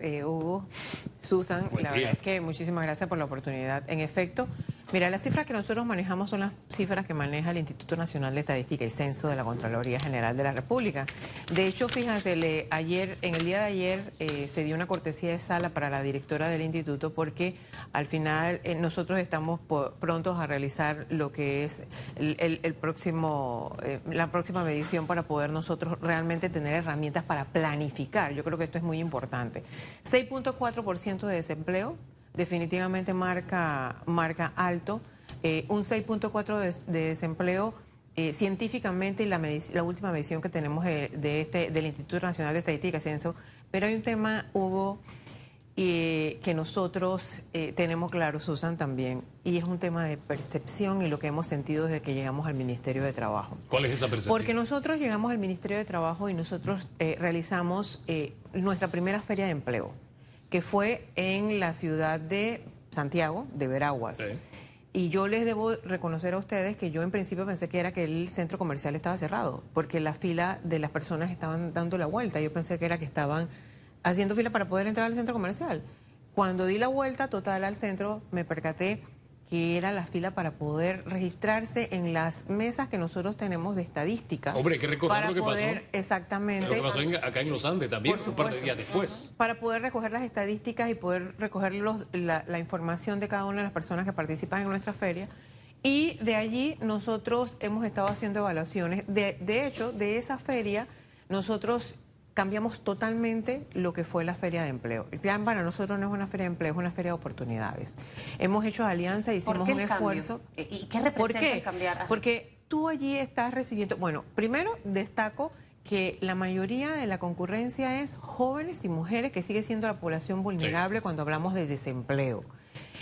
eh, Hugo, Susan. Buen la día. verdad es que muchísimas gracias por la oportunidad. En efecto, mira, las cifras que nosotros manejamos son las cifras que maneja el Instituto Nacional de Estadística y Censo de la Contraloría General de la República. De hecho, fíjate, ayer, en el día de ayer eh, se dio una cortesía de sala para la directora del instituto porque al final eh, nosotros estamos prontos a realizar lo que es el próximo, eh, la próxima medición para poder nosotros realmente tener herramientas para planificar. Yo creo que esto es muy importante. 6.4% de desempleo, definitivamente marca, marca alto. Eh, un 6.4% de, de desempleo eh, científicamente y la, la última medición que tenemos de, de este, del Instituto Nacional de Estadística y Censo. Pero hay un tema, Hugo, eh, que nosotros eh, tenemos claro, Susan también, y es un tema de percepción y lo que hemos sentido desde que llegamos al Ministerio de Trabajo. ¿Cuál es esa percepción? Porque nosotros llegamos al Ministerio de Trabajo y nosotros eh, realizamos eh, nuestra primera feria de empleo, que fue en la ciudad de Santiago, de Veraguas. Sí. Y yo les debo reconocer a ustedes que yo en principio pensé que era que el centro comercial estaba cerrado, porque la fila de las personas estaban dando la vuelta. Yo pensé que era que estaban haciendo fila para poder entrar al centro comercial. Cuando di la vuelta total al centro, me percaté que era la fila para poder registrarse en las mesas que nosotros tenemos de estadística. Hombre, hay que recordar para lo que pasó. Exactamente. Lo que pasó en- acá en Los Andes también, un par de días después. Para poder recoger las estadísticas y poder recoger los- la, la información de cada una de las personas que participan en nuestra feria. Y de allí nosotros hemos estado haciendo evaluaciones. De, de hecho, de esa feria nosotros cambiamos totalmente lo que fue la feria de empleo. El plan para nosotros no es una feria de empleo, es una feria de oportunidades. Hemos hecho alianza, hicimos qué un cambio? esfuerzo. ¿Y qué representa ¿Por qué? el cambiar? Ajá. Porque tú allí estás recibiendo, bueno, primero destaco que la mayoría de la concurrencia es jóvenes y mujeres, que sigue siendo la población vulnerable cuando hablamos de desempleo.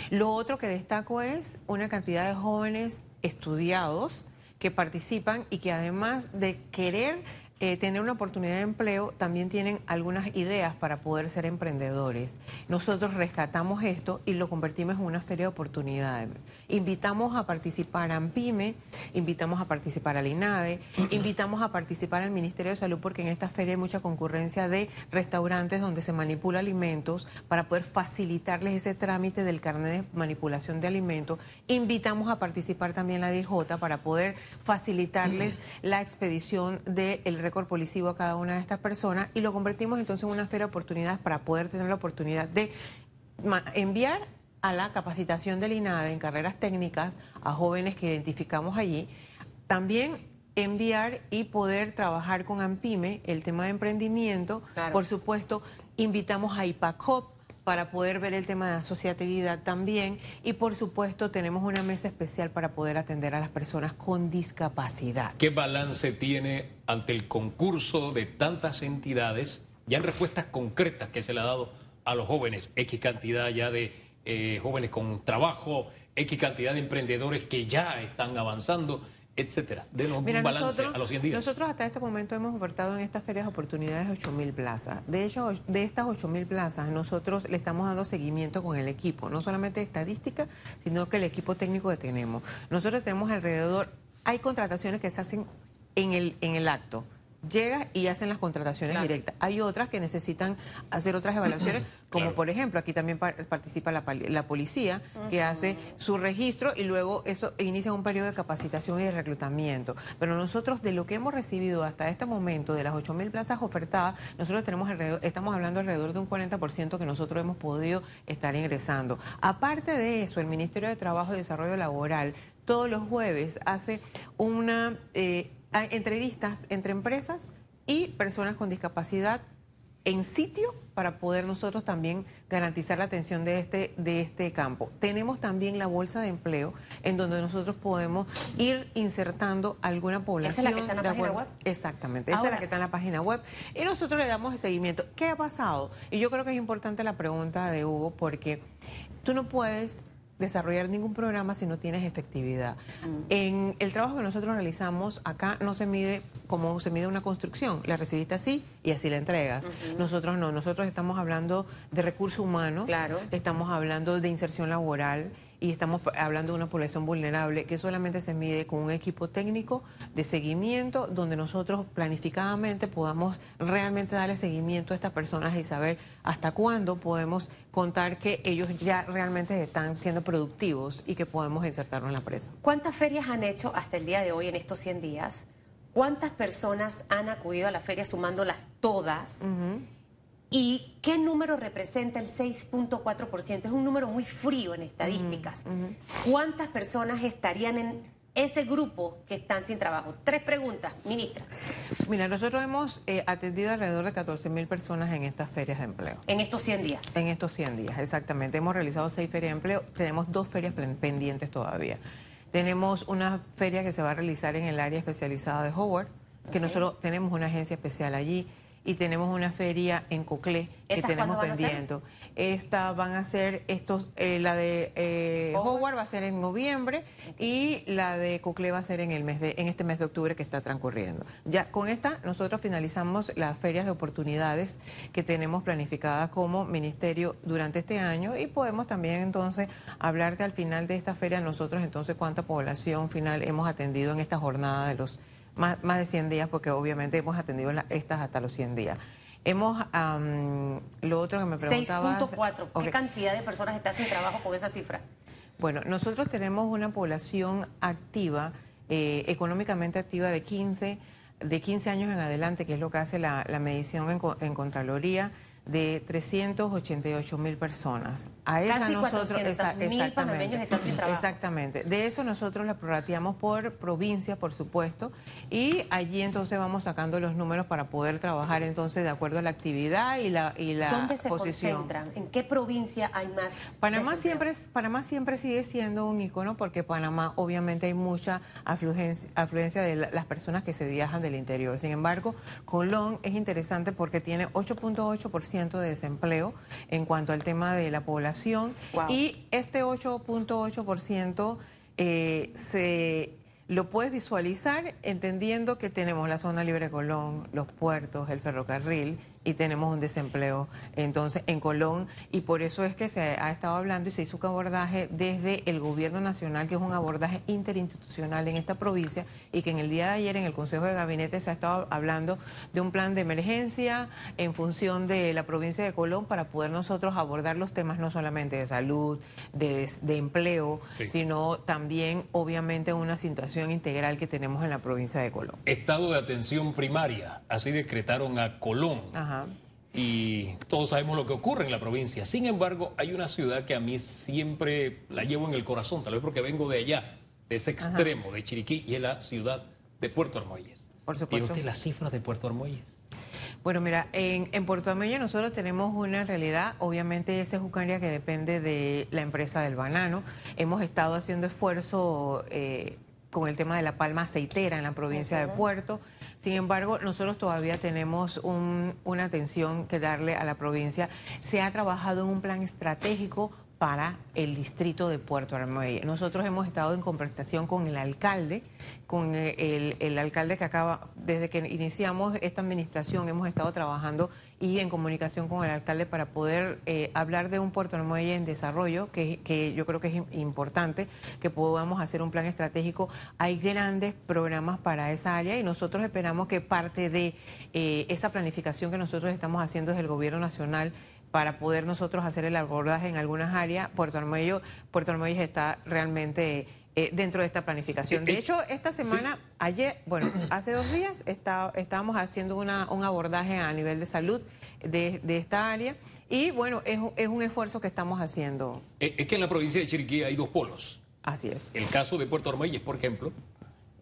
Lo otro que destaco es una cantidad de jóvenes estudiados que participan y que además de querer eh, tener una oportunidad de empleo, también tienen algunas ideas para poder ser emprendedores. Nosotros rescatamos esto y lo convertimos en una feria de oportunidades. Invitamos a participar a AMPIME, invitamos a participar al INADE, invitamos a participar al Ministerio de Salud porque en esta feria hay mucha concurrencia de restaurantes donde se manipula alimentos para poder facilitarles ese trámite del carnet de manipulación de alimentos. Invitamos a participar también la DJ para poder facilitarles la expedición del récord policivo a cada una de estas personas y lo convertimos entonces en una feria de oportunidades para poder tener la oportunidad de enviar a la capacitación del INADE en carreras técnicas a jóvenes que identificamos allí. También enviar y poder trabajar con AMPIME el tema de emprendimiento. Claro. Por supuesto, invitamos a IPACOP para poder ver el tema de asociatividad también. Y por supuesto, tenemos una mesa especial para poder atender a las personas con discapacidad. ¿Qué balance tiene ante el concurso de tantas entidades, ya en respuestas concretas que se le ha dado a los jóvenes? X cantidad ya de eh, jóvenes con trabajo, X cantidad de emprendedores que ya están avanzando, etcétera. Denos Mira, un balance nosotros, a los 100 días. nosotros hasta este momento hemos ofertado en estas ferias de oportunidades 8 mil plazas. De hecho, de estas 8 mil plazas, nosotros le estamos dando seguimiento con el equipo, no solamente estadística, sino que el equipo técnico que tenemos. Nosotros tenemos alrededor, hay contrataciones que se hacen en el, en el acto. Llegas y hacen las contrataciones Claro. directas. Hay otras que necesitan hacer otras evaluaciones, como Claro. por ejemplo, aquí también par- participa la, policía, que hace su registro y luego eso inicia un periodo de capacitación y de reclutamiento. Pero nosotros, de lo que hemos recibido hasta este momento, de las 8 mil plazas ofertadas, nosotros tenemos alrededor, estamos hablando alrededor de un 40% que nosotros hemos podido estar ingresando. Aparte de eso, el Ministerio de Trabajo y Desarrollo Laboral todos los jueves hace una eh, entrevistas entre empresas y personas con discapacidad en sitio para poder nosotros también garantizar la atención de este, de este campo. Tenemos también la bolsa de empleo en donde nosotros podemos ir insertando alguna población. ¿Esa es la que está en la de página acuerdo- web? Exactamente, esa es la que está en la página web. Y nosotros le damos el seguimiento. ¿Qué ha pasado? Y yo creo que es importante la pregunta de Hugo porque tú no puedes desarrollar ningún programa si no tienes efectividad. En el trabajo que nosotros realizamos acá no se mide como se mide una construcción. La recibiste así y así la entregas. Nosotros no, nosotros estamos hablando de recurso humano, Claro. estamos hablando de inserción laboral y estamos hablando de una población vulnerable que solamente se mide con un equipo técnico de seguimiento donde nosotros planificadamente podamos realmente darle seguimiento a estas personas y saber hasta cuándo podemos contar que ellos ya realmente están siendo productivos y que podemos insertarlos en la empresa. ¿Cuántas ferias han hecho hasta el día de hoy en estos 100 días? ¿Cuántas personas han acudido a la feria sumándolas todas? ¿Y qué número representa el 6.4%? Es un número muy frío en estadísticas. ¿Cuántas personas estarían en ese grupo que están sin trabajo? Tres preguntas, ministra. Mira, nosotros hemos eh, atendido alrededor de 14 mil personas en estas ferias de empleo. En estos 100 días. En estos 100 días, exactamente. Hemos realizado seis ferias de empleo, tenemos dos ferias pendientes todavía. Tenemos una feria que se va a realizar en el área especializada de Howard, que nosotros tenemos una agencia especial allí y tenemos una feria en Coclé que tenemos pendiente. Esta van a ser estos, eh, la de eh, Howard va a ser en noviembre y la de Coclé va a ser en el mes de, en este mes de octubre que está transcurriendo. Ya con esta nosotros finalizamos las ferias de oportunidades que tenemos planificadas como ministerio durante este año y podemos también entonces hablarte al final de esta feria nosotros entonces cuánta población final hemos atendido en esta jornada de los más, más de 100 días, porque obviamente hemos atendido estas hasta los 100 días. Hemos, lo otro que me preguntabas... 6.4, ¿qué cantidad de personas están sin trabajo con esa cifra? Bueno, nosotros tenemos una población activa, eh, económicamente activa de 15, de 15 años en adelante, que es lo que hace la, medición en, en Contraloría de 388 mil personas. A esa nosotros exactamente, están sin trabajo. exactamente. De eso nosotros la prorrateamos por provincia, por supuesto, y allí entonces vamos sacando los números para poder trabajar entonces de acuerdo a la actividad y la y la ¿Dónde se concentran? ¿En qué provincia hay más? Panamá siempre Panamá siempre sigue siendo un icono porque Panamá obviamente hay mucha afluencia, afluencia de las personas que se viajan del interior. Sin embargo, Colón es interesante porque tiene 8.8% de desempleo en cuanto al tema de la población. Y este 8.8% eh, se lo puedes visualizar entendiendo que tenemos la zona libre de Colón, los puertos, el ferrocarril y tenemos un desempleo entonces en Colón y por eso es que se ha estado hablando y se hizo un abordaje desde el gobierno nacional que es un abordaje interinstitucional en esta provincia y que en el día de ayer en el Consejo de Gabinete se ha estado hablando de un plan de emergencia en función de la provincia de Colón para poder nosotros abordar los temas no solamente de salud, de, empleo, sino también obviamente una situación integral que tenemos en la provincia de Colón. Estado de atención primaria, así decretaron a Colón. Y todos sabemos lo que ocurre en la provincia. Sin embargo, hay una ciudad que a mí siempre la llevo en el corazón, tal vez porque vengo de allá, de ese extremo, de Chiriquí, y es la ciudad de Puerto Armuelles. Por supuesto. ¿Tiene usted las cifras de Puerto Armuelles? Bueno, mira, en, Puerto Armuelles nosotros tenemos una realidad, obviamente ese es un área que depende de la empresa del banano. Hemos estado haciendo esfuerzo eh, con el tema de la palma aceitera en la provincia de Puerto. Sin embargo, nosotros todavía tenemos una atención que darle a la provincia. Se ha trabajado en un plan estratégico para el distrito de Puerto Armuelle. Nosotros hemos estado en conversación con el alcalde, con el, alcalde que acaba, desde que iniciamos esta administración, hemos estado trabajando y en comunicación con el alcalde para poder eh, hablar de un Puerto Armuelle en desarrollo, que, que yo creo que es importante que podamos hacer un plan estratégico. Hay grandes programas para esa área y nosotros esperamos que parte de eh, esa planificación que nosotros estamos haciendo desde el gobierno nacional para poder nosotros hacer el abordaje en algunas áreas. Puerto Armuello, Puerto Armuelles está realmente eh, dentro de esta planificación. De hecho, esta semana, ayer, bueno, hace dos días está, estábamos haciendo una, un abordaje a nivel de salud de, esta área y bueno, es, es, un esfuerzo que estamos haciendo. Es que en la provincia de Chiriquí hay dos polos. Así es. El caso de Puerto Armuelles, por ejemplo,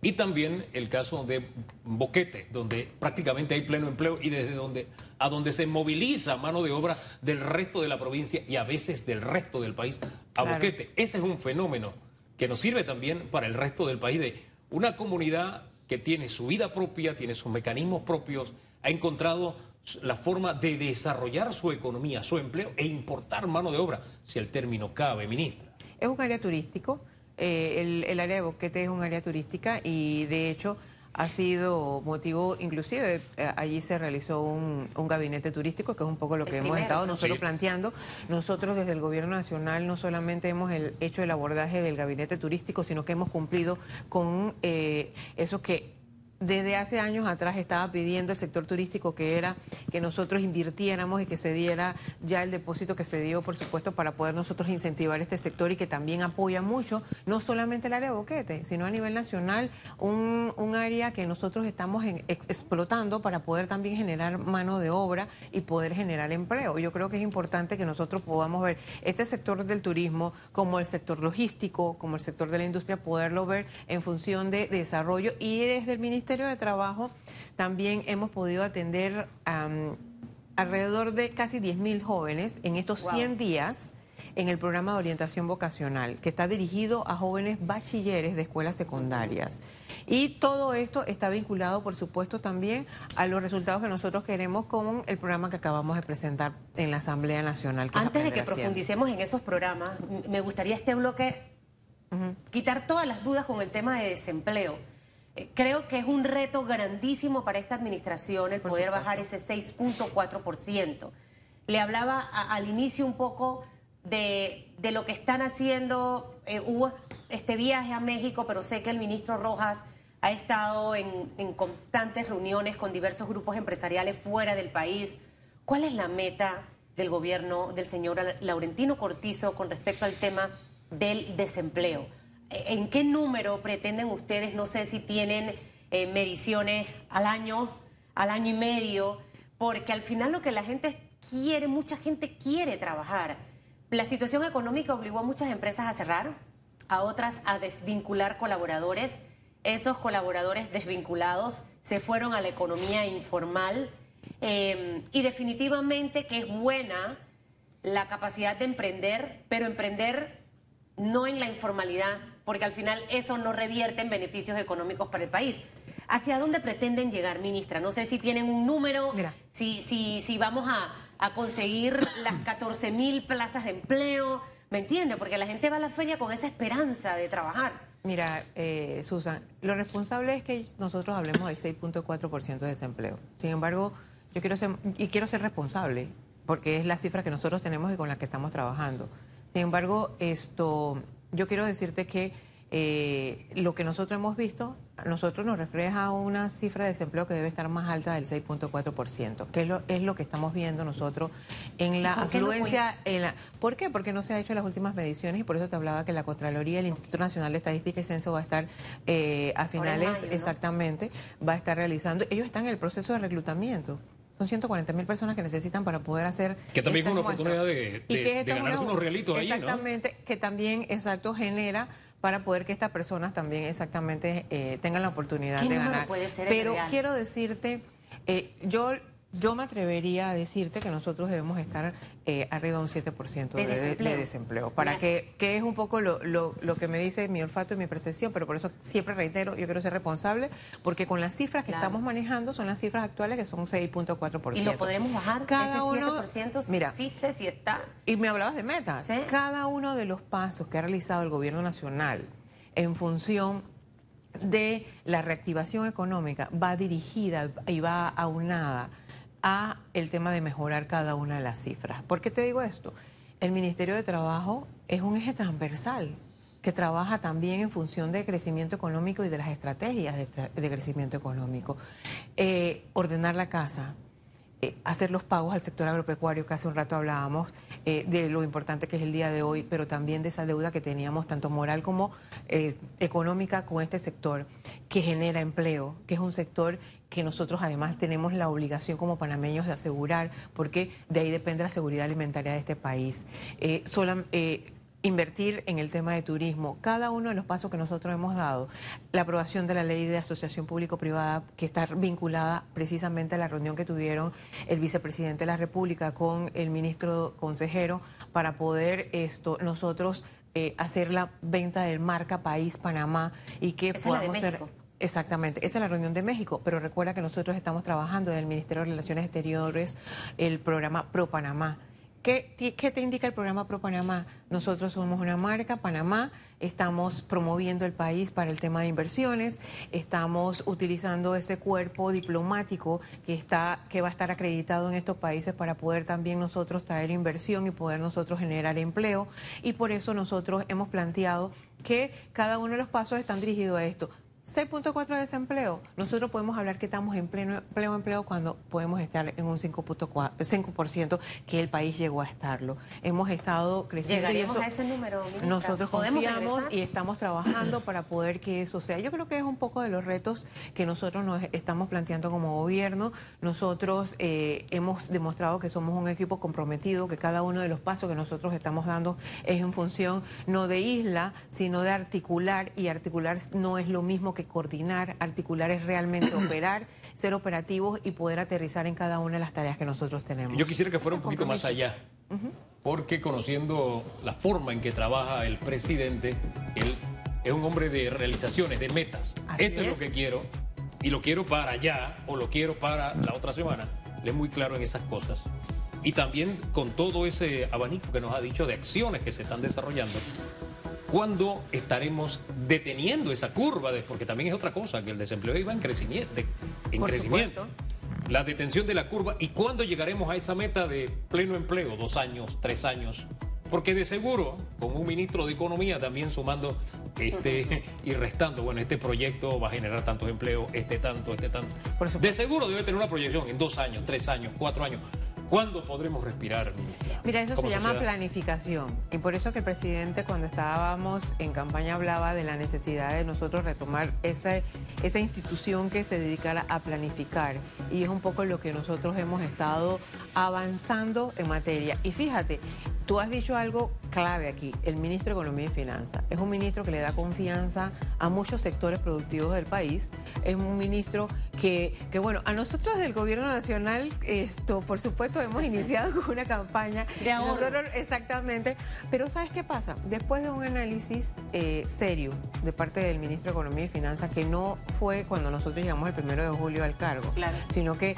y también el caso de Boquete, donde prácticamente hay pleno empleo y desde donde a donde se moviliza mano de obra del resto de la provincia y a veces del resto del país a Boquete. Ese es un fenómeno que nos sirve también para el resto del país de una comunidad que tiene su vida propia, tiene sus mecanismos propios, ha encontrado la forma de desarrollar su economía, su empleo e importar mano de obra, si el término cabe, ministra. Es un área turístico, eh, el, área de Boquete es un área turística y de hecho ha sido motivo, inclusive eh, allí se realizó un, gabinete turístico, que es un poco lo que hemos estado nosotros planteando. Nosotros desde el Gobierno Nacional no solamente hemos hecho el abordaje del gabinete turístico, sino que hemos cumplido con eh, eso que desde hace años atrás estaba pidiendo el sector turístico que era que nosotros invirtiéramos y que se diera ya el depósito que se dio, por supuesto, para poder nosotros incentivar este sector y que también apoya mucho, no solamente el área de Boquete, sino a nivel nacional, un, un área que nosotros estamos explotando para poder también generar mano de obra y poder generar empleo. Yo creo que es importante que nosotros podamos ver este sector del turismo como el sector logístico, como el sector de la industria, poderlo ver en función de desarrollo y desde el Ministerio Ministerio de Trabajo también hemos podido atender alrededor de casi 10.000 jóvenes en estos 100 días en el programa de orientación vocacional, que está dirigido a jóvenes bachilleres de escuelas secundarias. Y todo esto está vinculado, por supuesto, también a los resultados que nosotros queremos con el programa que acabamos de presentar en la Asamblea Nacional. Antes de que profundicemos en esos programas, me gustaría este bloque quitar todas las dudas con el tema de desempleo. Creo que es un reto grandísimo para esta administración el poder bajar ese 6.4%. Le hablaba al inicio un poco de, lo que están haciendo. Eh, hubo este viaje a México, pero sé que el ministro Rojas ha estado en, en constantes reuniones con diversos grupos empresariales fuera del país. ¿Cuál es la meta del gobierno del señor Laurentino Cortizo con respecto al tema del desempleo? ¿En qué número pretenden ustedes? No sé si tienen eh, mediciones al año, al año y medio, porque al final lo que la gente quiere, mucha gente quiere trabajar. La situación económica obligó a muchas empresas a cerrar, a otras a desvincular colaboradores. Esos colaboradores desvinculados se fueron a la economía informal em, y definitivamente que es buena la capacidad de emprender, pero emprender no en la informalidad, porque al final eso no revierte en beneficios económicos para el país. ¿Hacia dónde pretenden llegar, ministra? No sé si tienen un número, si, si, si vamos a, conseguir las 14 mil plazas de empleo, ¿me entiende? Porque la gente va a la feria con esa esperanza de trabajar. Mira, eh, Susan, lo responsable es que nosotros hablemos del 6.4% de desempleo. Sin embargo, yo quiero ser, y quiero ser responsable, porque es la cifra que nosotros tenemos y con la que estamos trabajando. Sin embargo, esto yo quiero decirte que eh, lo que nosotros hemos visto, a nosotros nos refleja una cifra de desempleo que debe estar más alta del 6.4%, que es lo, es lo que estamos viendo nosotros en la afluencia. en la, ¿Por qué? Porque no se ha hecho las últimas mediciones y por eso te hablaba que la Contraloría, el Instituto Nacional de Estadística y Censo va a estar eh, a finales, exactamente, va a estar realizando. Ellos están en el proceso de reclutamiento. Son 140 mil personas que necesitan para poder hacer. Que también es una oportunidad de, ganarse unos realitos ahí, Exactamente, que también, exacto, genera para poder que estas personas también exactamente eh, tengan la oportunidad de ganar. Puede ser Pero quiero decirte, eh, yo yo me atrevería a decirte que nosotros debemos estar eh, arriba de un 7% de, desempleo. Para que, que es un poco lo, lo, que me dice mi olfato y mi percepción, pero por eso siempre reitero, yo quiero ser responsable, porque con las cifras que estamos manejando son las cifras actuales que son 6.4%. ¿Y lo podremos bajar? Cada Ese 7% mira, existe, si está. Y me hablabas de metas. Cada uno de los pasos que ha realizado el gobierno nacional en función de la reactivación económica va dirigida y va aunada a el tema de mejorar cada una de las cifras. ¿Por qué te digo esto? El Ministerio de Trabajo es un eje transversal que trabaja también en función de crecimiento económico y de las estrategias de, crecimiento económico. Eh, ordenar la casa, eh, hacer los pagos al sector agropecuario, que hace un rato hablábamos eh, de lo importante que es el día de hoy, pero también de esa deuda que teníamos, tanto moral como económica, con este sector, que genera empleo, que es un sector que nosotros además tenemos la obligación como panameños de asegurar, porque de ahí depende la seguridad alimentaria de este país. Eh, eh, invertir en el tema de turismo, cada uno de los pasos que nosotros hemos dado, la aprobación de la ley de asociación público-privada que está vinculada precisamente a la reunión que tuvieron el vicepresidente de la República con el ministro consejero para poder esto nosotros eh, hacer la venta del marca País Panamá y que podamos ser Exactamente, esa es la reunión de México, pero recuerda que nosotros estamos trabajando en el Ministerio de Relaciones Exteriores el programa Pro Panamá ¿Qué, ¿Qué, te indica el programa Pro Panamá? Nosotros somos una marca, Panamá, estamos promoviendo el país para el tema de inversiones, estamos utilizando ese cuerpo diplomático que, está, que va a estar acreditado en estos países para poder también nosotros traer inversión y poder nosotros generar empleo. Y por eso nosotros hemos planteado que cada uno de los pasos están dirigidos a esto. 6.4 de desempleo. Nosotros podemos hablar que estamos en pleno empleo, empleo cuando podemos estar en un 5%, que el país llegó a estarlo. Hemos estado creciendo. ¿Llegaremos a ese número? Nosotros confiamos y estamos trabajando para poder que eso sea. Yo creo que es un poco de los retos que nosotros nos estamos planteando como gobierno. Nosotros eh, hemos demostrado que somos un equipo comprometido, que cada uno de los pasos que nosotros estamos dando es en función no de isla, sino de articular y articular no es lo mismo que coordinar, articular es realmente operar, ser operativos y poder aterrizar en cada una de las tareas que nosotros tenemos. Yo quisiera que fuera un poquito más allá, porque conociendo la forma en que trabaja el presidente, él es un hombre de realizaciones, de metas. Esto es. lo que quiero y lo quiero para allá o lo quiero para la otra semana. Él es muy claro en esas cosas. Y también con todo ese abanico que nos ha dicho de acciones que se están desarrollando, ¿Cuándo estaremos deteniendo esa curva? De, porque también es otra cosa, que el desempleo iba en crecimiento. en crecimiento. La detención de la curva. ¿Y cuándo llegaremos a esa meta de pleno empleo? Dos años, tres años. Porque de seguro, con un ministro de Economía también sumando este y restando, bueno, este proyecto va a generar tantos empleos, este tanto, este tanto. De seguro debe tener una proyección en dos años, tres años, cuatro años. ¿Cuándo podremos respirar, ministra? Mira, eso se llama planificación. Y por eso que el presidente, cuando estábamos en campaña, hablaba de la necesidad de nosotros retomar esa, esa institución que se dedicara a planificar. Y es un poco lo que nosotros hemos estado avanzando en materia. Y fíjate, Tú has dicho algo clave aquí, el ministro de Economía y Finanzas. Es un ministro que le da confianza a muchos sectores productivos del país. Es un ministro que, que bueno, a nosotros del gobierno nacional, esto, por supuesto, hemos iniciado con una campaña. De nosotros, exactamente. Pero ¿sabes qué pasa? Después de un análisis eh, serio de parte del ministro de Economía y Finanzas, que no fue cuando nosotros llegamos el primero de julio al cargo, sino que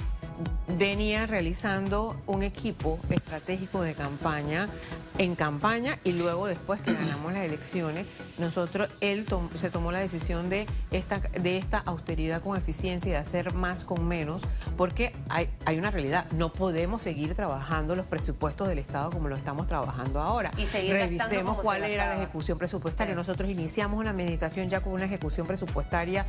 venía realizando un equipo estratégico de campaña en campaña y luego después que ganamos las elecciones, nosotros, él se tomó la decisión de esta, de esta austeridad con eficiencia y de hacer más con menos, porque hay, hay una realidad, no podemos seguir trabajando los presupuestos del Estado como lo estamos trabajando ahora. Y seguir Revisemos cuál era la ejecución presupuestaria. Nosotros iniciamos una administración ya con una ejecución presupuestaria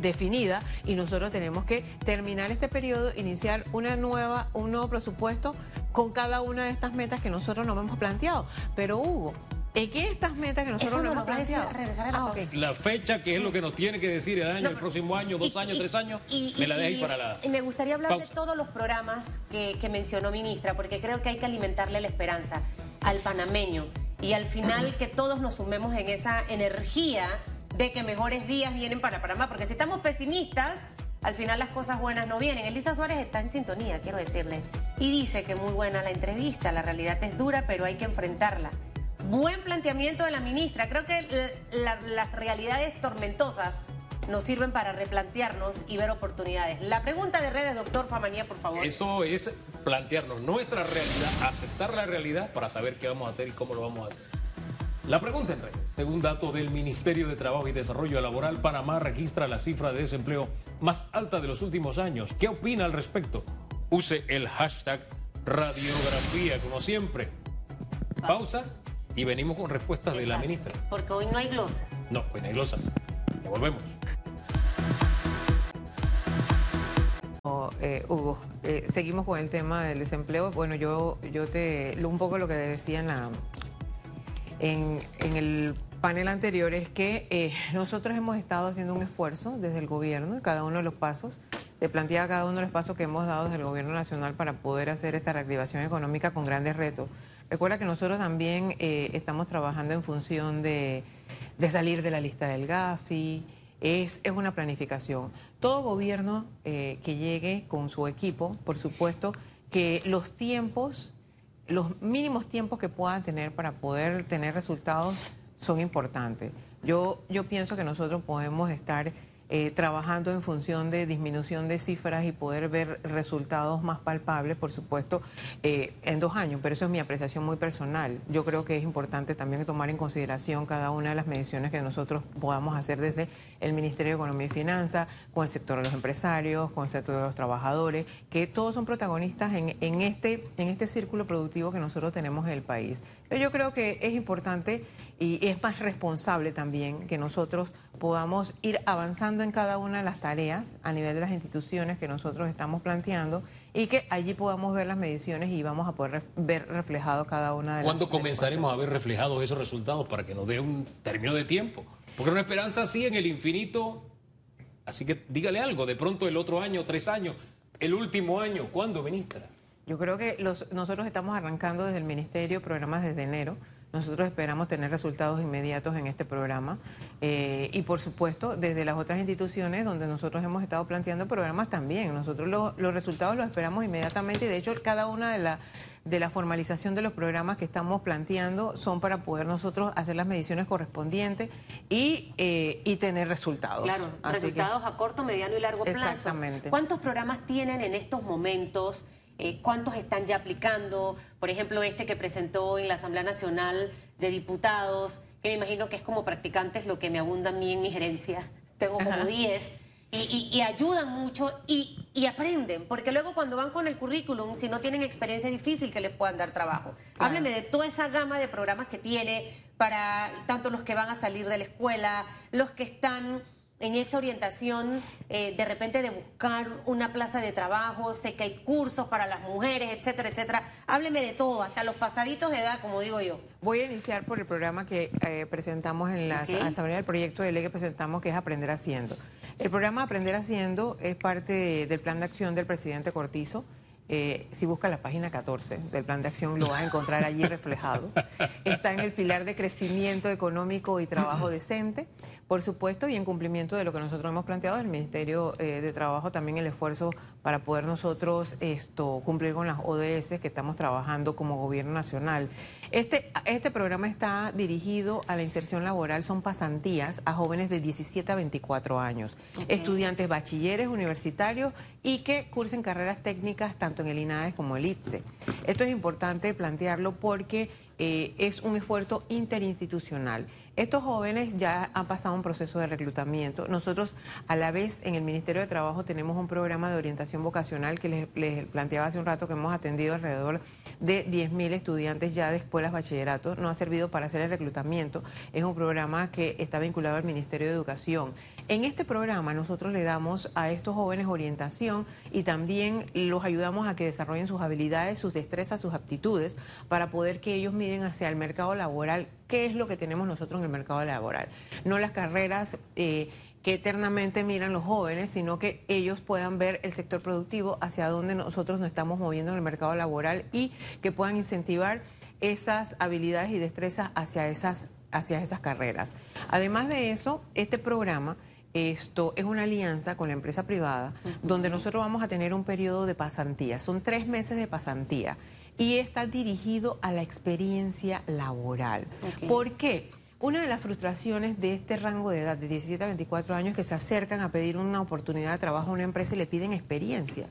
definida y nosotros tenemos que terminar este periodo, iniciar una nueva, un nuevo presupuesto con cada una de estas metas que nosotros nos hemos planteado. Pero Hugo, ¿En qué estas metas que nosotros nos hemos planteado? Ah, la, fecha, que es lo que nos tiene que decir el año, el próximo año, dos años, tres años, me la dejo para la. Y me gustaría hablar de todos los programas que, que mencionó ministra, porque creo que hay que alimentarle la esperanza al panameño y al final que todos nos sumemos en esa energía de que mejores días vienen para Panamá, porque si estamos pesimistas, al final las cosas buenas no vienen. Elisa Suárez está en sintonía, quiero decirle, y dice que muy buena la entrevista, la realidad es dura, pero hay que enfrentarla. Buen planteamiento de la ministra, creo que las realidades tormentosas nos sirven para replantearnos y ver oportunidades. La pregunta de redes, doctor Famanía, por favor. Eso es plantearnos nuestra realidad, aceptar la realidad para saber qué vamos a hacer y cómo lo vamos a hacer. La pregunta en redes. Según datos del Ministerio de Trabajo y Desarrollo Laboral, Panamá registra la cifra de desempleo más alta de los últimos años. ¿Qué opina al respecto? Use el hashtag radiografía, como siempre. Pausa y venimos con respuestas de la ministra. Porque hoy no hay glosas. No, hoy no hay glosas. Ya volvemos. Eh, Hugo, eh, seguimos con el tema del desempleo. Bueno, yo, yo te, un poco lo que decía en, la, en, en el panel anterior es que eh, nosotros hemos estado haciendo un esfuerzo desde el gobierno, cada uno de los pasos, de plantear cada uno de los pasos que hemos dado desde el gobierno nacional para poder hacer esta reactivación económica con grandes retos. Recuerda que nosotros también eh, estamos trabajando en función de, salir de la lista del GAFI, es, es una planificación. Todo gobierno eh, que llegue con su equipo, por supuesto, que los tiempos, los mínimos tiempos que puedan tener para poder tener resultados son importantes. Yo, yo pienso que nosotros podemos estar eh, trabajando en función de disminución de cifras y poder ver resultados más palpables, por supuesto, eh, en dos años, pero eso es mi apreciación muy personal. Yo creo que es importante también tomar en consideración cada una de las mediciones que nosotros podamos hacer desde el Ministerio de Economía y Finanzas, con el sector de los empresarios, con el sector de los trabajadores, que todos son protagonistas en, en este, en este círculo productivo que nosotros tenemos en el país. Yo creo que es importante y es más responsable también que nosotros podamos ir avanzando en cada una de las tareas a nivel de las instituciones que nosotros estamos planteando y que allí podamos ver las mediciones y vamos a poder ver reflejado cada una de las... ¿Cuándo comenzaremos a ver reflejados esos resultados para que nos dé un término de tiempo? Porque una esperanza así en el infinito, así que dígale algo, de pronto el otro año, tres años, el último año, ¿cuándo, ministra? Yo creo que los, nosotros estamos arrancando desde el Ministerio programas desde enero. Nosotros esperamos tener resultados inmediatos en este programa eh, y por supuesto desde las otras instituciones donde nosotros hemos estado planteando programas también. Nosotros los resultados los esperamos inmediatamente y de hecho cada una de las de la formalización de los programas que estamos planteando son para poder nosotros hacer las mediciones correspondientes y, eh, y tener resultados. Claro, resultados a corto, mediano y largo plazo. Exactamente. ¿Cuántos programas tienen en estos momentos? Eh, ¿Cuántos están ya aplicando? Por ejemplo, este que presentó en la Asamblea Nacional de Diputados, que me imagino que es como practicantes lo que me abunda a mí en mi gerencia. Tengo como 10. Y, ayudan mucho y, aprenden, porque luego cuando van con el currículum, si no tienen experiencia, es difícil que les puedan dar trabajo. Hábleme de toda esa gama de programas que tiene para tanto los que van a salir de la escuela, los que están en esa orientación eh, de repente de buscar una plaza de trabajo, sé que hay cursos para las mujeres, etcétera, etcétera. Hábleme de todo, hasta los pasaditos de edad, como digo yo. Voy a iniciar por el programa que eh, presentamos en la asamblea del proyecto de ley que presentamos, que es Aprender Haciendo. El programa Aprender Haciendo es parte del plan de acción del presidente Cortizo. Eh, si busca la página 14 del plan de acción, lo vas a encontrar allí reflejado. Está en el pilar de crecimiento económico y trabajo decente por supuesto, y en cumplimiento de lo que nosotros hemos planteado, el Ministerio eh, de Trabajo también el esfuerzo para poder nosotros esto cumplir con las ODS que estamos trabajando como gobierno nacional. Este, este programa está dirigido a la inserción laboral, son pasantías a jóvenes de 17 a 24 años, estudiantes bachilleres universitarios y que cursen carreras técnicas tanto en el INAES como el ITSE. Esto es importante plantearlo porque eh, es un esfuerzo interinstitucional. Estos jóvenes ya han pasado un proceso de reclutamiento. Nosotros, a la vez, en el Ministerio de Trabajo tenemos un programa de orientación vocacional que les, planteaba hace un rato que hemos atendido alrededor de 10.000 estudiantes ya de escuelas bachillerato. No ha servido para hacer el reclutamiento. Es un programa que está vinculado al Ministerio de Educación. En este programa nosotros le damos a estos jóvenes orientación y también los ayudamos a que desarrollen sus habilidades, sus destrezas, sus aptitudes para poder que ellos miren hacia el mercado laboral qué es lo que tenemos nosotros en el mercado laboral. No las carreras... Eh, que eternamente miran los jóvenes, sino que ellos puedan ver el sector productivo hacia donde nosotros nos estamos moviendo en el mercado laboral y que puedan incentivar esas habilidades y destrezas hacia esas, hacia esas carreras. Además de eso, este programa esto es una alianza con la empresa privada donde nosotros vamos a tener un periodo de pasantía. Son tres meses de pasantía y está dirigido a la experiencia laboral. ¿Por qué? Una de las frustraciones de este rango de edad de 17 a 24 años que se acercan a pedir una oportunidad de trabajo a una empresa y le piden experiencia.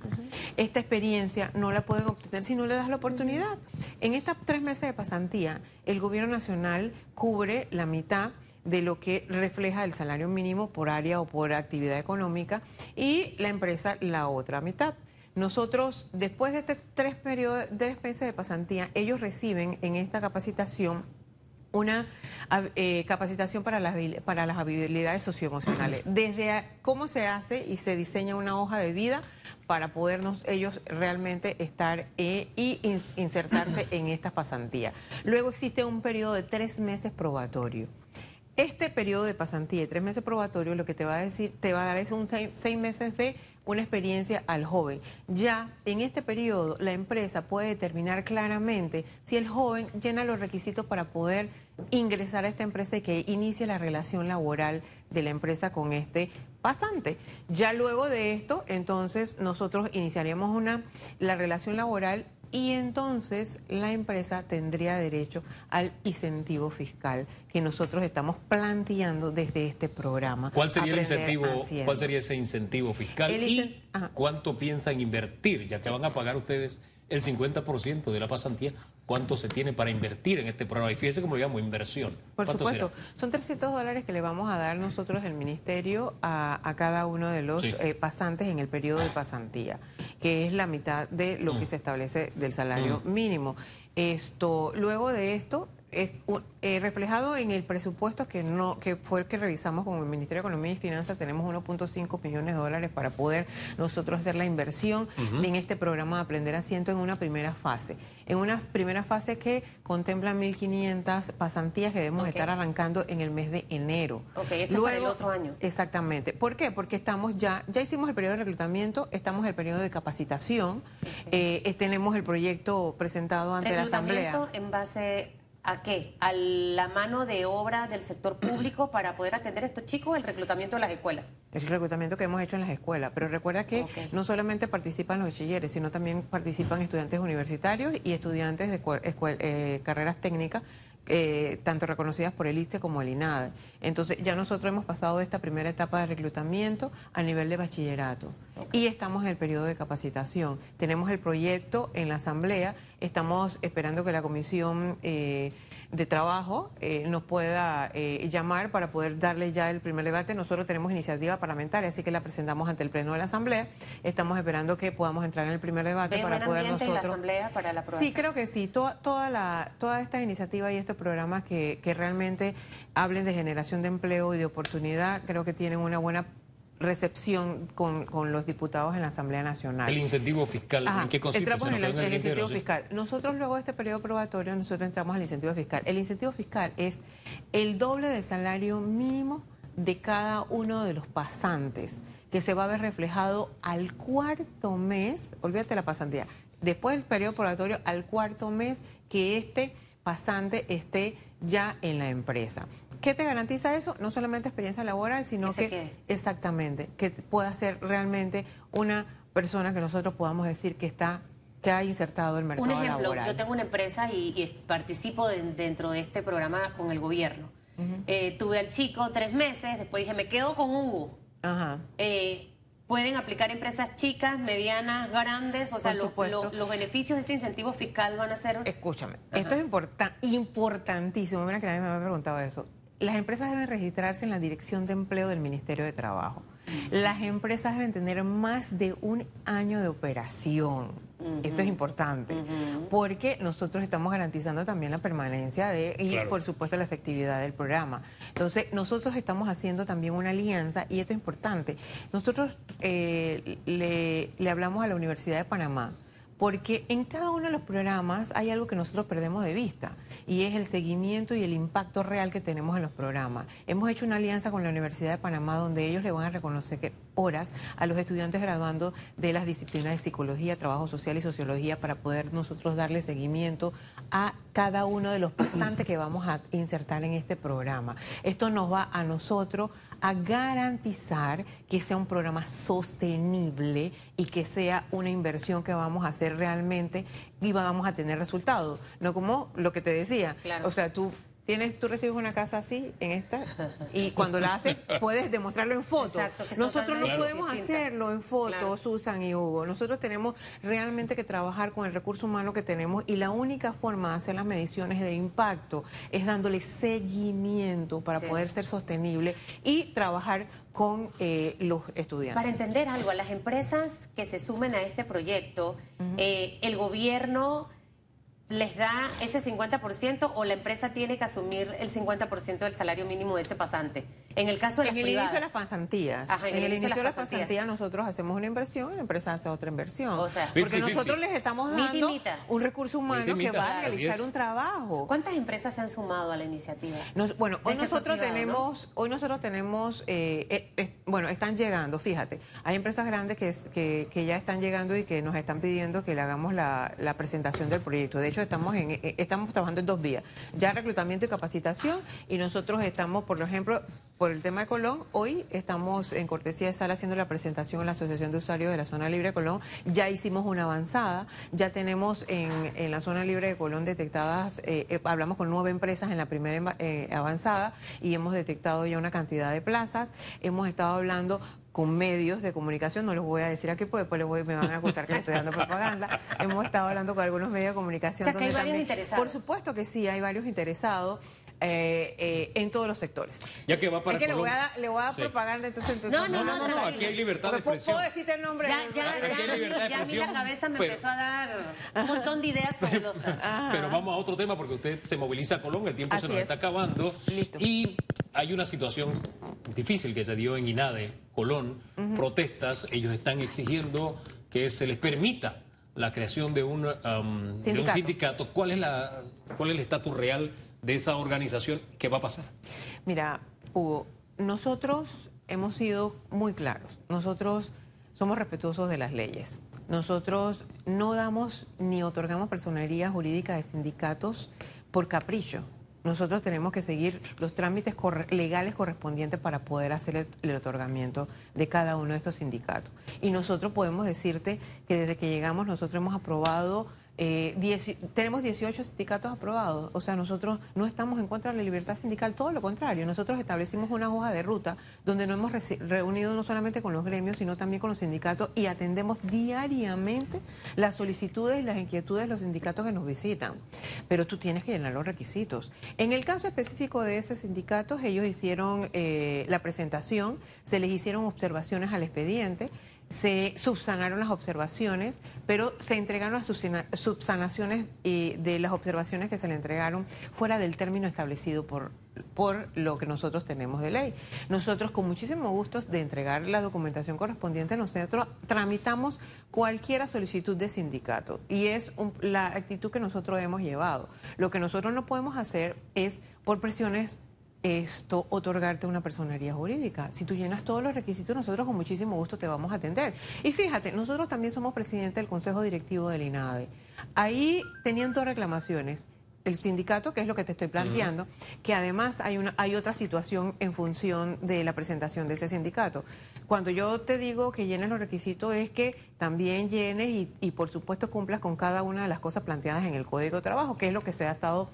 Esta experiencia no la pueden obtener si no le das la oportunidad. En estos tres meses de pasantía, el gobierno nacional cubre la mitad de lo que refleja el salario mínimo por área o por actividad económica y la empresa la otra mitad. Nosotros, después de este tres, periodos, tres meses de pasantía, ellos reciben en esta capacitación una eh, capacitación para las, para las habilidades socioemocionales, desde cómo se hace y se diseña una hoja de vida para podernos ellos realmente estar eh, y insertarse en esta pasantía. Luego existe un periodo de tres meses probatorio. Este periodo de pasantía de tres meses probatorio lo que te va a decir, te va a dar es un seis, meses de una experiencia al joven. Ya en este periodo la empresa puede determinar claramente si el joven llena los requisitos para poder ingresar a esta empresa y que inicie la relación laboral de la empresa con este pasante. Ya luego de esto, entonces nosotros iniciaríamos una la relación laboral y entonces la empresa tendría derecho al incentivo fiscal que nosotros estamos planteando desde este programa. ¿Cuál sería el incentivo? ¿Cuál sería ese incentivo fiscal? ¿Y cuánto piensan invertir, ya que van a pagar ustedes el 50% de la pasantía? ¿Cuánto se tiene para invertir en este programa? Y fíjese cómo lo llamo, inversión. Por supuesto, son 300 dólares que le vamos a dar nosotros el ministerio a, cada uno de los eh, pasantes en el periodo de pasantía, que es la mitad de lo que mm. se establece del salario mm. mínimo. Esto, luego de esto, es eh, reflejado en el presupuesto que no que fue el que revisamos con el Ministerio de Economía y Finanzas tenemos 1.5 millones de dólares para poder nosotros hacer la inversión en este programa de Aprender Asiento en una primera fase en una primera fase que contempla 1.500 pasantías que debemos estar arrancando en el mes de enero. Ok, esto Luego, es el otro año. Exactamente. ¿Por qué? Porque estamos ya, ya hicimos el periodo de reclutamiento, estamos en el periodo de capacitación, eh, tenemos el proyecto presentado ante la Asamblea. en base ¿A qué? ¿A la mano de obra del sector público para poder atender a estos chicos el reclutamiento de las escuelas? El reclutamiento que hemos hecho en las escuelas. Pero recuerda que no solamente participan los bachilleres, sino también participan estudiantes universitarios y estudiantes de eh, carreras técnicas eh, tanto reconocidas por el ISTE como el INADE. Entonces, ya nosotros hemos pasado esta primera etapa de reclutamiento a nivel de bachillerato y estamos en el periodo de capacitación. Tenemos el proyecto en la Asamblea, estamos esperando que la Comisión eh, de Trabajo eh, nos pueda llamar para poder darle ya el primer debate. Nosotros tenemos iniciativa parlamentaria, así que la presentamos ante el Pleno de la Asamblea. Estamos esperando que podamos entrar en el primer debate para poder nosotros... en la Asamblea para la aprobación? Sí, creo que sí. Toda, toda, la, toda esta iniciativa y este programas que, que realmente hablen de generación de empleo y de oportunidad, creo que tienen una buena recepción con, con, los diputados en la Asamblea Nacional. El incentivo fiscal, ¿en qué consiste? Entramos en el, incentivo fiscal. Nosotros luego de este periodo probatorio, nosotros entramos al incentivo fiscal. El incentivo fiscal es el doble del salario mínimo de cada uno de los pasantes, que se va a ver reflejado al cuarto mes, olvídate la pasantía, después del periodo probatorio, al cuarto mes que este pasante esté ya en la empresa. ¿Qué te garantiza eso? No solamente experiencia laboral, sino que, exactamente, que pueda ser realmente una persona que nosotros podamos decir que está que ha insertado el mercado laboral. Un ejemplo, yo tengo una empresa y, participo dentro de este programa con el gobierno. Eh, tuve al chico tres meses, después dije, me quedo con Hugo. Ajá. Eh, pueden aplicar empresas chicas, medianas, grandes, o sea, los beneficios de ese incentivo fiscal van a ser... Escúchame, esto es importantísimo, mira que nadie me había preguntado eso. Las empresas deben registrarse en la Dirección de Empleo del Ministerio de Trabajo. Las empresas deben tener más de un año de operación. Esto es importante, porque nosotros estamos garantizando también la permanencia de y por supuesto la efectividad del programa. Entonces, nosotros estamos haciendo también una alianza y esto es importante. Nosotros eh, le, le hablamos a la Universidad de Panamá porque en cada uno de los programas hay algo que nosotros perdemos de vista y es el seguimiento y el impacto real que tenemos en los programas. Hemos hecho una alianza con la Universidad de Panamá donde ellos le van a reconocer horas a los estudiantes graduando de las disciplinas de psicología, trabajo social y sociología para poder nosotros darle seguimiento a cada uno de los pasantes que vamos a insertar en este programa. Esto nos va a nosotros a garantizar que sea un programa sostenible y que sea una inversión que vamos a hacer realmente y vamos a tener resultados. No como lo que te decía. O sea, tú tienes, tú recibes una casa así, en esta, y cuando la haces puedes demostrarlo en foto. Nosotros no podemos hacerlo en foto, Susan y Hugo. Nosotros tenemos realmente que trabajar con el recurso humano que tenemos y la única forma de hacer las mediciones de impacto es dándole seguimiento para poder ser sostenible y trabajar con eh, los estudiantes. Para entender algo, a las empresas que se sumen a este proyecto, eh, el gobierno les da ese 50% o la empresa tiene que asumir el 50% del salario mínimo de ese pasante. En el caso de en el inicio de las pasantías. en, el, inicio de las pasantías nosotros hacemos una inversión y la empresa hace otra inversión. O sea, porque nosotros les estamos dando un recurso humano que va a realizar un trabajo. ¿Cuántas empresas se han sumado a la iniciativa? bueno, hoy nosotros tenemos, hoy nosotros tenemos, eh, eh, bueno, están llegando, fíjate, hay empresas grandes que, que, ya están llegando y que nos están pidiendo que le hagamos la, la presentación del proyecto. De hecho estamos en eh, estamos trabajando en dos vías, ya reclutamiento y capacitación y nosotros estamos, por ejemplo, por el tema de Colón, hoy estamos en cortesía de sala haciendo la presentación en la Asociación de Usuarios de la Zona Libre de Colón, ya hicimos una avanzada, ya tenemos en, la Zona Libre de Colón detectadas, eh, eh, hablamos con nueve empresas en la primera avanzada y hemos detectado ya una cantidad de plazas, hemos estado hablando con medios de comunicación, no los voy a decir aquí porque después les voy, me van a acusar que les estoy dando propaganda. Hemos estado hablando con algunos medios de comunicación. O sea, que hay varios interesados. Por supuesto que sí, hay varios interesados. Eh, eh, en todos los sectores. Ya que va para Es que le voy a le voy a dar Sí. propaganda, entonces... entonces No, no, no, no, no, tranquilo. aquí hay libertad de expresión. Puedo decirte el nombre. Ya, ya, Aquí hay ya, libertad de ya a mí la cabeza me pero- empezó a dar un montón de ideas fabulosas. Pero vamos a otro tema porque usted se moviliza a Colón, el tiempo se Así nos es. está acabando. Listo. Y hay una situación difícil que se dio en INADE, Colón, protestas, ellos están exigiendo que se les permita la creación de un, um, de un Sindicato. sindicato. ¿Cuál es, la, ¿Cuál es el estatus real de esa organización? ¿Qué va a pasar? Mira, Hugo, nosotros hemos sido muy claros. Nosotros somos respetuosos de las leyes. Nosotros no damos ni otorgamos personería jurídica de sindicatos por capricho. Nosotros tenemos que seguir los trámites legales correspondientes para poder hacer el otorgamiento de cada uno de estos sindicatos. Y nosotros podemos decirte que desde que llegamos nosotros hemos aprobado eh, dieci- tenemos 18 sindicatos aprobados, o sea, nosotros no estamos en contra de la libertad sindical, todo lo contrario, nosotros establecimos una hoja de ruta donde nos hemos reunido no solamente con los gremios, sino también con los sindicatos y atendemos diariamente las solicitudes y las inquietudes de los sindicatos que nos visitan. Pero tú tienes que llenar los requisitos. En el caso específico de ese sindicato, ellos hicieron eh, la presentación, se les hicieron observaciones al expediente se subsanaron las observaciones, pero se entregaron las subsana- subsanaciones eh, de las observaciones que se le entregaron fuera del término establecido por, por lo que nosotros tenemos de ley. Nosotros, con muchísimo gusto de entregar la documentación correspondiente, nosotros tramitamos cualquier solicitud de sindicato y es un- la actitud que nosotros hemos llevado. Lo que nosotros no podemos hacer es, por presiones esto otorgarte una personería jurídica. Si tú llenas todos los requisitos, nosotros con muchísimo gusto te vamos a atender. Y fíjate, nosotros también somos presidente del Consejo Directivo del INADE. Ahí tenían dos reclamaciones. El sindicato, que es lo que te estoy planteando, que además hay, una, hay otra situación en función de la presentación de ese sindicato. Cuando yo te digo que llenes los requisitos es que también llenes y, y por supuesto cumplas con cada una de las cosas planteadas en el Código de Trabajo, que es lo que se ha estado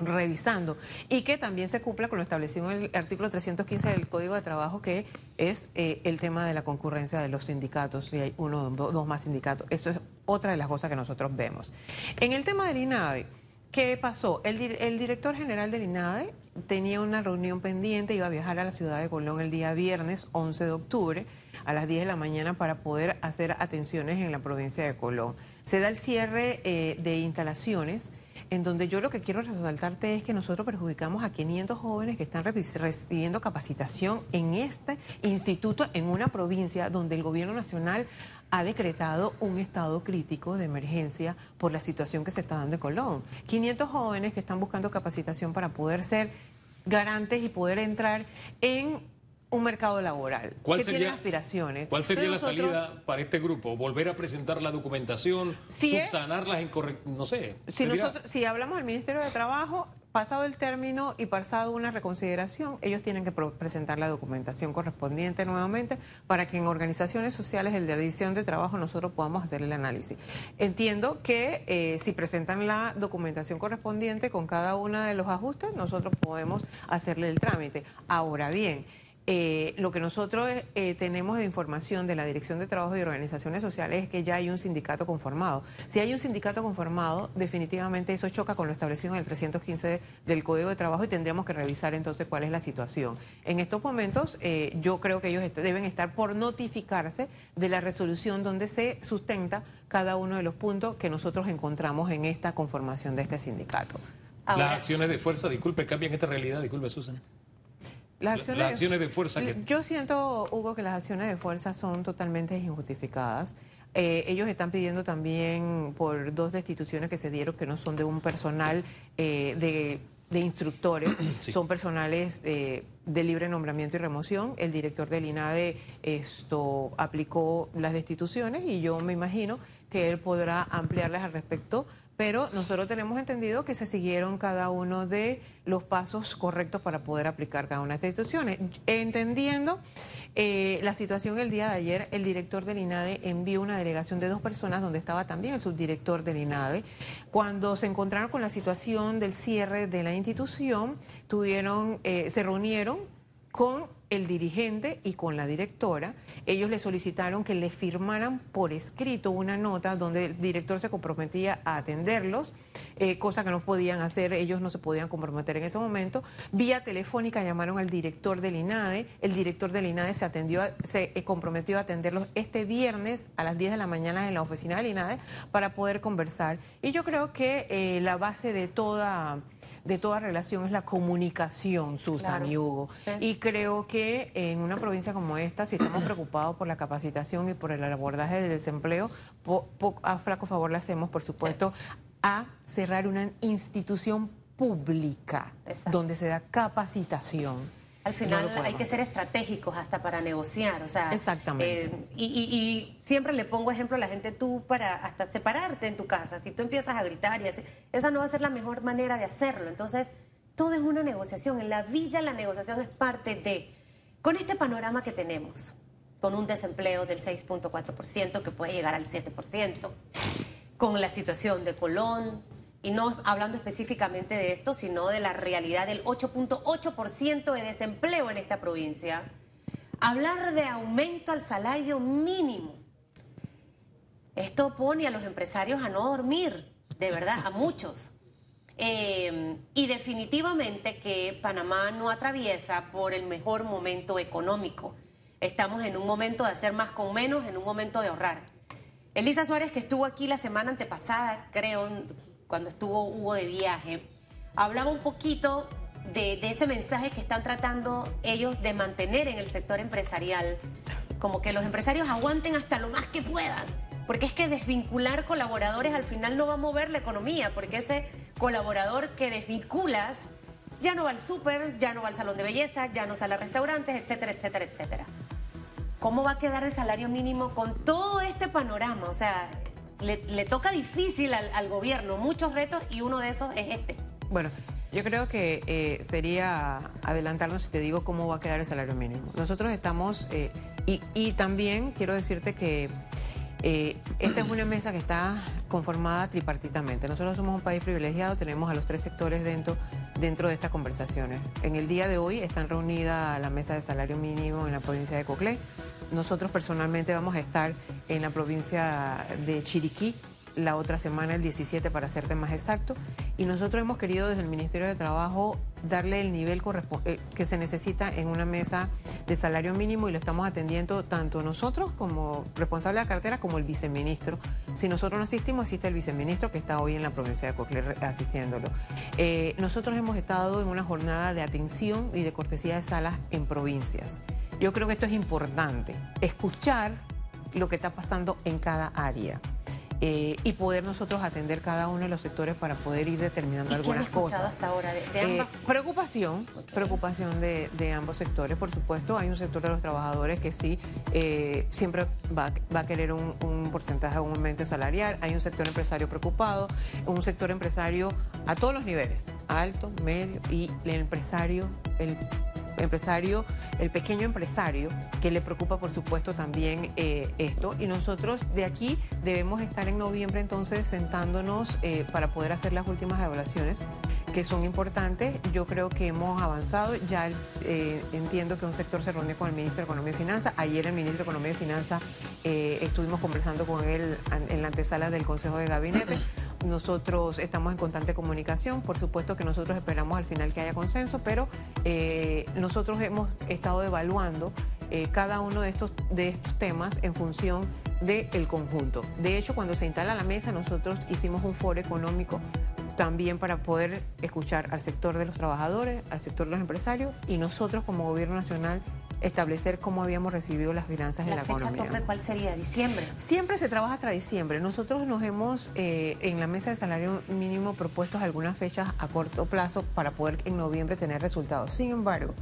revisando y que también se cumpla con lo establecido en el artículo 315 del Código de Trabajo, que es eh, el tema de la concurrencia de los sindicatos, si hay uno o do- dos más sindicatos. Eso es otra de las cosas que nosotros vemos. En el tema del INADE, ¿qué pasó? El director general del INADE tenía una reunión pendiente, iba a viajar a la ciudad de Colón el día viernes 11 de octubre a las 10 de la mañana para poder hacer atenciones en la provincia de Colón. Se da el cierre eh, de instalaciones en donde yo lo que quiero resaltarte es que nosotros perjudicamos a 500 jóvenes que están recibiendo capacitación en este instituto en una provincia donde el gobierno nacional ha decretado un estado crítico de emergencia por la situación que se está dando en Colón. 500 jóvenes que están buscando capacitación para poder ser garantes y poder entrar en un mercado laboral ¿Cuál que sería, tiene aspiraciones. ¿Cuál sería la salida para este grupo? ¿Volver a presentar la documentación? Si es- ¿Subsanar las incorrectas? No sé. Si nosotros, si hablamos del Ministerio de Trabajo, pasado el término y pasado una reconsideración, ellos tienen que presentar la documentación correspondiente nuevamente para que en organizaciones sociales de la división de trabajo nosotros podamos hacer el análisis. Entiendo que eh, si presentan la documentación correspondiente con cada uno de los ajustes, nosotros podemos hacerle el trámite. Ahora bien, eh, lo que nosotros eh, tenemos de información de la Dirección de Trabajo y Organizaciones Sociales es que ya hay un sindicato conformado. Si hay un sindicato conformado, definitivamente eso choca con lo establecido en el 315 del Código de Trabajo y tendríamos que revisar entonces cuál es la situación. En estos momentos, eh, yo creo que ellos est- deben estar por notificarse de la resolución donde se sustenta cada uno de los puntos que nosotros encontramos en esta conformación de este sindicato. Ahora- Las acciones de fuerza, disculpe, cambian esta realidad, disculpe, Susan. Las La- acciones, las acciones de fuerza que- Yo siento, Hugo, que las acciones de fuerza son totalmente injustificadas. Eh, ellos están pidiendo también por dos destituciones que se dieron que no son de un personal eh, de, de instructores, Sí. son personales eh, de libre nombramiento y remoción. El director del INADE esto aplicó las destituciones y yo me imagino que él podrá ampliarles al respecto pero nosotros tenemos entendido que se siguieron cada uno de los pasos correctos para poder aplicar cada una de estas instituciones. Entendiendo eh, la situación el día de ayer, el director del INADE envió una delegación de dos personas donde estaba también el subdirector del INADE. Cuando se encontraron con la situación del cierre de la institución, tuvieron, eh, se reunieron con el dirigente y con la directora. Ellos le solicitaron que le firmaran por escrito una nota donde el director se comprometía a atenderlos, eh, cosa que no podían hacer, ellos no se podían comprometer en ese momento. Vía telefónica llamaron al director del INADE, el director del INADE se atendió, se eh, comprometió a atenderlos este viernes a las 10 de la mañana en la oficina del INADE para poder conversar. Y yo creo que eh, la base de toda de toda relación es la comunicación, Susan y Hugo. Y creo que en una provincia como esta, si estamos preocupados por la capacitación y por el abordaje del desempleo, a flaco favor le hacemos, por supuesto, a cerrar una institución pública donde se da capacitación al final hay que ser estratégicos hasta para negociar, o sea, exactamente. Eh, y, siempre le pongo ejemplo a la gente tú para hasta separarte en tu casa. Si tú empiezas a gritar y así, esa no va a ser la mejor manera de hacerlo. Entonces, todo es una negociación. En la vida la negociación es parte de. Con este panorama que tenemos, con un desempleo del 6.4% que puede llegar al 7%, con la situación de Colón, y no hablando específicamente de esto, sino de la realidad del 8.8% de desempleo en esta provincia, hablar de aumento al salario mínimo. Esto pone a los empresarios a no dormir, de verdad, a muchos. Eh, y definitivamente que Panamá no atraviesa por el mejor momento económico. Estamos en un momento de hacer más con menos, en un momento de ahorrar. Elisa Suárez, que estuvo aquí la semana antepasada, creo, cuando estuvo Hugo de viaje, hablaba un poquito de, ese mensaje que están tratando ellos de mantener en el sector empresarial, como que los empresarios aguanten hasta lo más que puedan, porque es que desvincular colaboradores al final no va a mover la economía, porque ese colaborador que desvinculas ya no va al súper, ya no va al salón de belleza, ya no sale a restaurantes, etcétera, etcétera, etcétera. ¿Cómo va a quedar el salario mínimo con todo este panorama? O sea, le, toca difícil al, gobierno, muchos retos y uno de esos es este. Bueno, yo creo que eh, sería adelantarnos si te digo cómo va a quedar el salario mínimo. Nosotros estamos, eh, y, también quiero decirte que eh, esta es una mesa que está conformada tripartitamente. Nosotros somos un país privilegiado, tenemos a los tres sectores dentro, dentro de estas conversaciones. En el día de hoy están reunidas la mesa de salario mínimo en la provincia de Coclé. Nosotros personalmente vamos a estar en la provincia de Chiriquí la otra semana, el 17 para serte más exacto, y nosotros hemos querido desde el Ministerio de Trabajo darle el nivel eh, que se necesita en una mesa de salario mínimo y lo estamos atendiendo tanto nosotros como responsable de la cartera como el viceministro. Si nosotros no asistimos, asiste el viceministro que está hoy en la provincia de Cocler asistiéndolo. Eh, nosotros hemos estado en una jornada de atención y de cortesía de salas en provincias. Yo creo que esto es importante, escuchar lo que está pasando en cada área. Eh, y poder nosotros atender cada uno de los sectores para poder ir determinando algunas cosas. Hasta ahora de, eh, preocupación, preocupación de, ambos sectores, por supuesto. Hay un sector de los trabajadores que sí eh, siempre va, a querer un, un porcentaje, un aumento salarial. Hay un sector empresario preocupado, un sector empresario a todos los niveles, alto, medio y el empresario, el empresario, el pequeño empresario, que le preocupa por supuesto también eh, esto. Y nosotros de aquí debemos estar en noviembre entonces sentándonos eh, para poder hacer las últimas evaluaciones que son importantes. Yo creo que hemos avanzado. Ya eh, entiendo que un sector se reúne con el ministro de Economía y Finanzas. Ayer el ministro de Economía y Finanzas estuvimos conversando con él en la antesala del Consejo de Gabinete. Nosotros estamos en constante comunicación, por supuesto que nosotros esperamos al final que haya consenso, pero eh, nosotros hemos estado evaluando eh, cada uno de estos, de estos temas en función del conjunto. De hecho, cuando se instala la mesa, nosotros hicimos un foro económico también para poder escuchar al sector de los trabajadores, al sector de los empresarios y nosotros como gobierno nacional establecer cómo habíamos recibido las finanzas en la, fecha economía. Tope, ¿Cuál sería? ¿Diciembre? Siempre se trabaja hasta diciembre. Nosotros nos hemos eh, en la mesa de salario mínimo propuesto algunas fechas a corto plazo para poder en noviembre tener resultados. Sin embargo,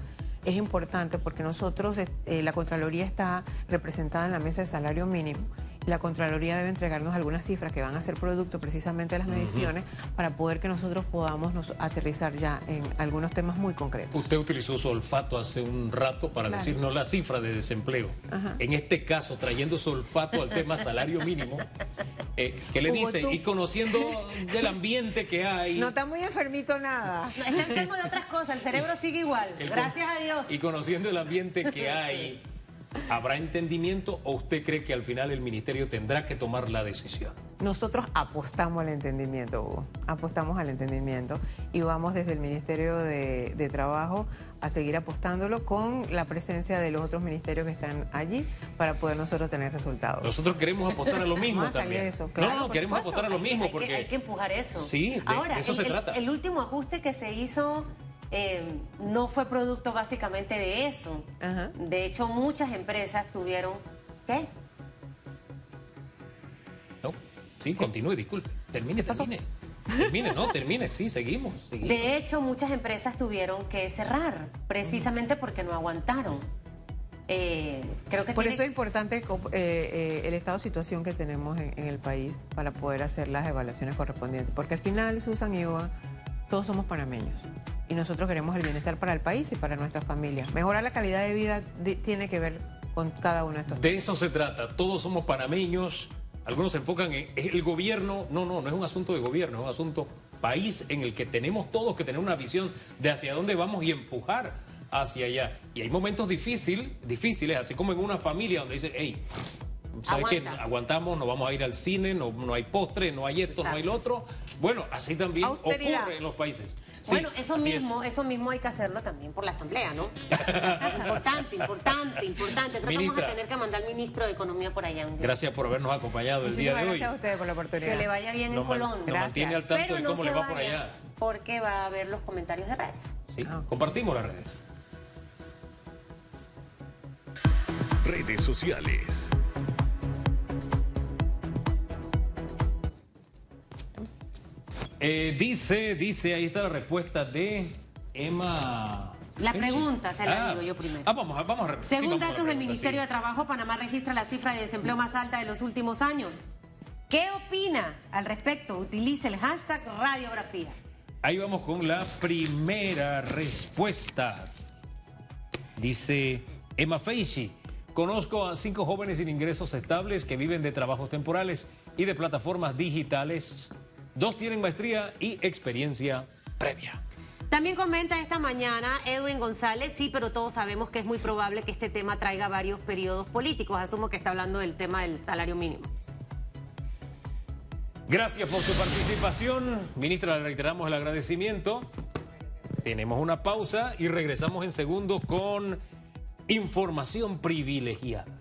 es importante porque nosotros, eh, la Contraloría está representada en la mesa de salario mínimo la Contraloría debe entregarnos algunas cifras que van a ser producto precisamente de las mediciones para poder que nosotros podamos nos- aterrizar ya en algunos temas muy concretos. Usted utilizó su olfato hace un rato para Claro. decirnos la cifra de desempleo. Ajá. En este caso, trayendo su olfato al tema salario mínimo, eh, ¿qué le Hugo, dice? tú- Y conociendo del ambiente que hay. No está muy enfermito nada. No, está enfermo de otras cosas, el cerebro sigue igual. el Gracias con- a Dios. Y conociendo el ambiente que hay, ¿habrá entendimiento o usted cree que al final el ministerio tendrá que tomar la decisión? Nosotros apostamos al entendimiento, Hugo. Apostamos al entendimiento y vamos desde el Ministerio de, de Trabajo a seguir apostándolo con la presencia de los otros ministerios que están allí para poder nosotros tener resultados. Nosotros queremos apostar a lo mismo Vamos a salir también. eso, no, claro, no, por queremos supuesto. apostar a lo Hay que- mismo hay que- porque hay que empujar eso. Sí, de- Ahora, de eso el, se el- trata. el último ajuste que se hizo eh, no fue producto básicamente de eso. Ajá. De hecho, muchas empresas tuvieron. ¿Qué? No, sí, continúe, disculpe. Termine, termine. Termine, no, termine, sí, seguimos. seguimos. De hecho, muchas empresas tuvieron que cerrar precisamente porque no aguantaron. Eh, creo que Por tiene- eso es importante eh, eh, el estado de situación que tenemos en, en el país para poder hacer las evaluaciones correspondientes. Porque al final, Susan y Iván, todos somos panameños. Y nosotros queremos el bienestar para el país y para nuestras familias. Mejorar la calidad de vida de- tiene que ver con cada uno de estos De eso se trata. Todos somos panameños. Algunos se enfocan en el gobierno. No, no, no es un asunto de gobierno, es un asunto país en el que tenemos todos que tener una visión de hacia dónde vamos y empujar hacia allá. Y hay momentos difícil, difíciles, así como en una familia donde dice, hey, ¿sabes qué? Aguanta. Aguantamos, no vamos a ir al cine, no, no hay postre, no hay esto, no hay lo otro. Bueno, así también Austeridad. ocurre en los países. Sí, bueno, eso es. mismo, eso mismo hay que hacerlo también por la asamblea, ¿no? importante, importante, importante. Creo que vamos Ministra. a tener que mandar al ministro de Economía por allá. un día. Gracias por habernos acompañado el día de hoy. gracias a ustedes por la oportunidad. Que le vaya bien Nos en Colón. nos Gracias. mantiene al tanto Pero de no cómo se le va por allá. Porque va a haber los comentarios de redes. Sí, Ah. compartimos las redes. Redes sociales. Eh, dice, dice, ahí está la respuesta de Emma. La ¿Qué pregunta se la digo yo primero. Ah, vamos, vamos a sí, Según datos del Ministerio sí. de Trabajo, Panamá registra la cifra de desempleo más alta de los últimos años. ¿Qué opina al respecto? Utilice el hashtag radiografía. Ahí vamos con la primera respuesta. Dice Emma Feishi. Conozco a cinco jóvenes sin ingresos estables que viven de trabajos temporales y de plataformas digitales. Dos tienen maestría y experiencia previa. También comenta esta mañana Edwin González, sí, pero todos sabemos que es muy probable que este tema traiga varios periodos políticos. Asumo que está hablando del tema del salario mínimo. Gracias por su participación. Ministra, le reiteramos el agradecimiento. Tenemos una pausa y regresamos en segundo con información privilegiada.